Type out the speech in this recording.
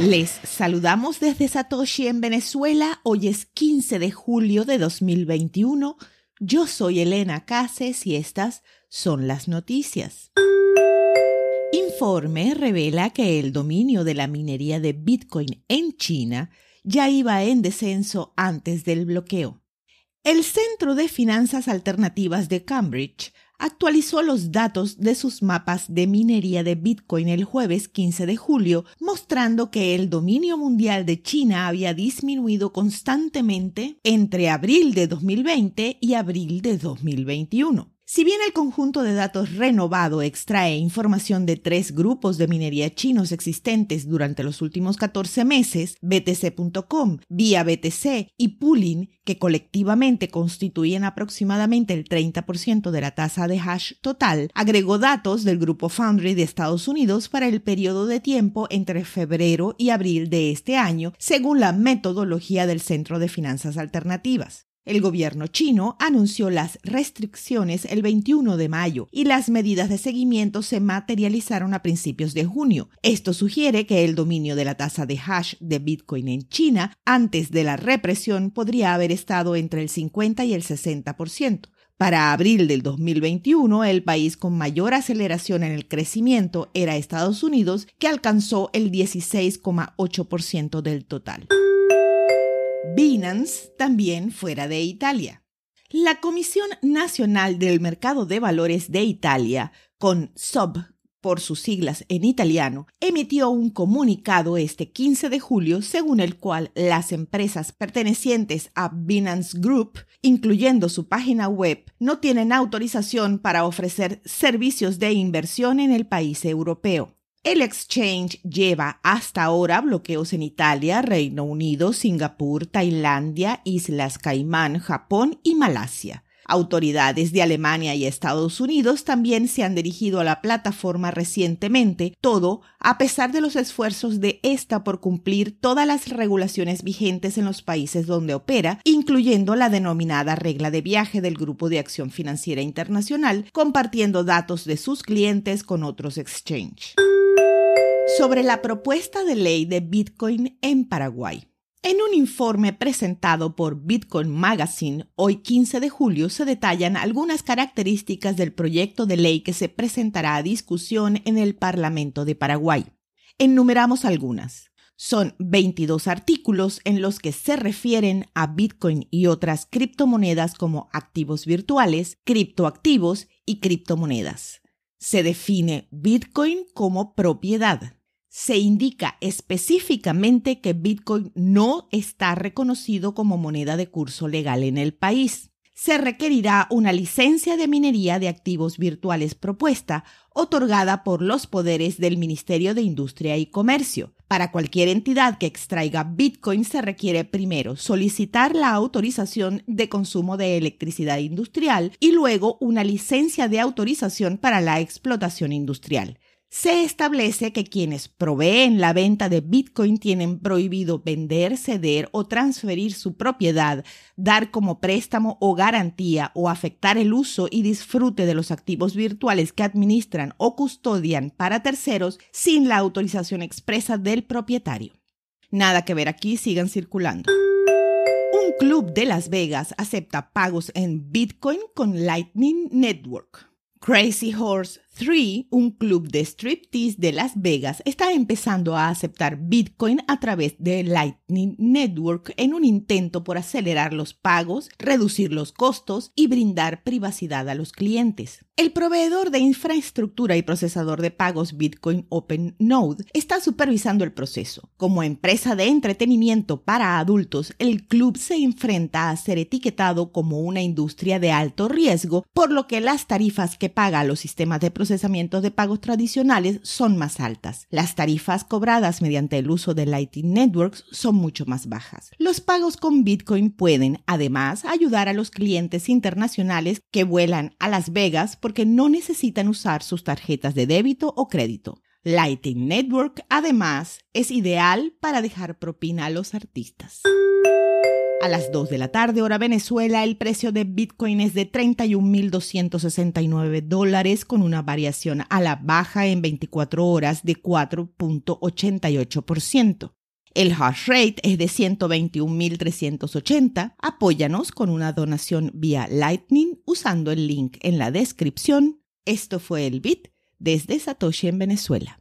Les saludamos desde Satoshi en Venezuela. Hoy es 15 de julio de 2021. Yo soy Elena Cases y estas son las noticias. Informe revela que el dominio de la minería de Bitcoin en China ya iba en descenso antes del bloqueo. El Centro de Finanzas Alternativas de Cambridge actualizó los datos de sus mapas de minería de Bitcoin el jueves 15 de julio, mostrando que el dominio mundial de China había disminuido constantemente entre abril de 2020 y abril de 2021. Si bien el conjunto de datos renovado extrae información de tres grupos de minería chinos existentes durante los últimos 14 meses, BTC.com, Vía BTC y Pooling, que colectivamente constituyen aproximadamente el 30% de la tasa de hash total, agregó datos del grupo Foundry de Estados Unidos para el periodo de tiempo entre febrero y abril de este año, según la metodología del Centro de Finanzas Alternativas. El gobierno chino anunció las restricciones el 21 de mayo y las medidas de seguimiento se materializaron a principios de junio. Esto sugiere que el dominio de la tasa de hash de Bitcoin en China antes de la represión podría haber estado entre el 50 y el 60%. Para abril del 2021, el país con mayor aceleración en el crecimiento era Estados Unidos, que alcanzó el 16,8% del total. Binance también fuera de Italia. La Comisión Nacional del Mercado de Valores de Italia, con SOB por sus siglas en italiano, emitió un comunicado este 15 de julio según el cual las empresas pertenecientes a Binance Group, incluyendo su página web, no tienen autorización para ofrecer servicios de inversión en el país europeo. El exchange lleva hasta ahora bloqueos en Italia, Reino Unido, Singapur, Tailandia, Islas Caimán, Japón y Malasia. Autoridades de Alemania y Estados Unidos también se han dirigido a la plataforma recientemente, todo a pesar de los esfuerzos de esta por cumplir todas las regulaciones vigentes en los países donde opera, incluyendo la denominada regla de viaje del Grupo de Acción Financiera Internacional, compartiendo datos de sus clientes con otros exchanges sobre la propuesta de ley de Bitcoin en Paraguay. En un informe presentado por Bitcoin Magazine hoy 15 de julio se detallan algunas características del proyecto de ley que se presentará a discusión en el Parlamento de Paraguay. Enumeramos algunas. Son 22 artículos en los que se refieren a Bitcoin y otras criptomonedas como activos virtuales, criptoactivos y criptomonedas. Se define Bitcoin como propiedad se indica específicamente que Bitcoin no está reconocido como moneda de curso legal en el país. Se requerirá una licencia de minería de activos virtuales propuesta, otorgada por los poderes del Ministerio de Industria y Comercio. Para cualquier entidad que extraiga Bitcoin se requiere primero solicitar la autorización de consumo de electricidad industrial y luego una licencia de autorización para la explotación industrial se establece que quienes proveen la venta de Bitcoin tienen prohibido vender, ceder o transferir su propiedad, dar como préstamo o garantía o afectar el uso y disfrute de los activos virtuales que administran o custodian para terceros sin la autorización expresa del propietario. Nada que ver aquí, sigan circulando. Un club de Las Vegas acepta pagos en Bitcoin con Lightning Network. Crazy Horse 3, un club de striptease de Las Vegas, está empezando a aceptar Bitcoin a través de Lightning Network en un intento por acelerar los pagos, reducir los costos y brindar privacidad a los clientes. El proveedor de infraestructura y procesador de pagos Bitcoin OpenNode está supervisando el proceso. Como empresa de entretenimiento para adultos, el club se enfrenta a ser etiquetado como una industria de alto riesgo, por lo que las tarifas que paga los sistemas de procesamiento de pagos tradicionales son más altas. Las tarifas cobradas mediante el uso de Lightning Networks son mucho más bajas. Los pagos con Bitcoin pueden, además, ayudar a los clientes internacionales que vuelan a Las Vegas porque no necesitan usar sus tarjetas de débito o crédito. Lightning Network, además, es ideal para dejar propina a los artistas. A las 2 de la tarde, hora Venezuela, el precio de Bitcoin es de 31.269 dólares con una variación a la baja en 24 horas de 4.88%. El hash rate es de 121.380. Apóyanos con una donación vía Lightning usando el link en la descripción. Esto fue el Bit desde Satoshi en Venezuela.